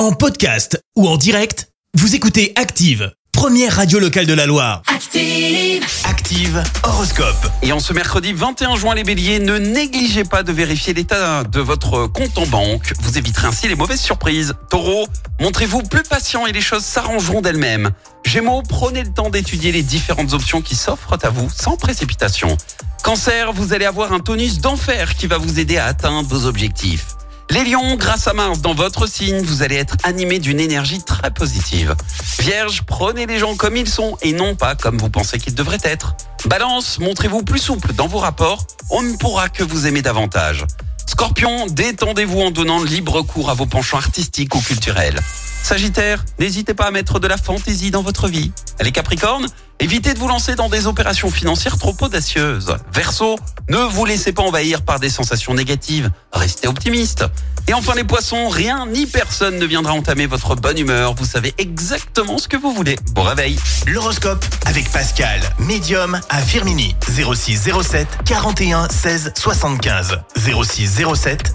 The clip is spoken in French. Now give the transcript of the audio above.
En podcast ou en direct, vous écoutez Active, première radio locale de la Loire. Active. Active Horoscope. Et en ce mercredi 21 juin, les béliers, ne négligez pas de vérifier l'état de votre compte en banque. Vous éviterez ainsi les mauvaises surprises. Taureau, montrez-vous plus patient et les choses s'arrangeront d'elles-mêmes. Gémeaux, prenez le temps d'étudier les différentes options qui s'offrent à vous sans précipitation. Cancer, vous allez avoir un tonus d'enfer qui va vous aider à atteindre vos objectifs. Les lions, grâce à Mars dans votre signe, vous allez être animé d'une énergie très positive. Vierge, prenez les gens comme ils sont et non pas comme vous pensez qu'ils devraient être. Balance, montrez-vous plus souple dans vos rapports, on ne pourra que vous aimer davantage. Scorpion, détendez-vous en donnant libre cours à vos penchants artistiques ou culturels. Sagittaire, n'hésitez pas à mettre de la fantaisie dans votre vie. Les Capricornes, évitez de vous lancer dans des opérations financières trop audacieuses. Verseau, ne vous laissez pas envahir par des sensations négatives, restez optimiste. Et enfin les poissons, rien ni personne ne viendra entamer votre bonne humeur, vous savez exactement ce que vous voulez. Bon réveil L'horoscope avec Pascal, médium à Firmini. 06 07 41 16 75. 06 07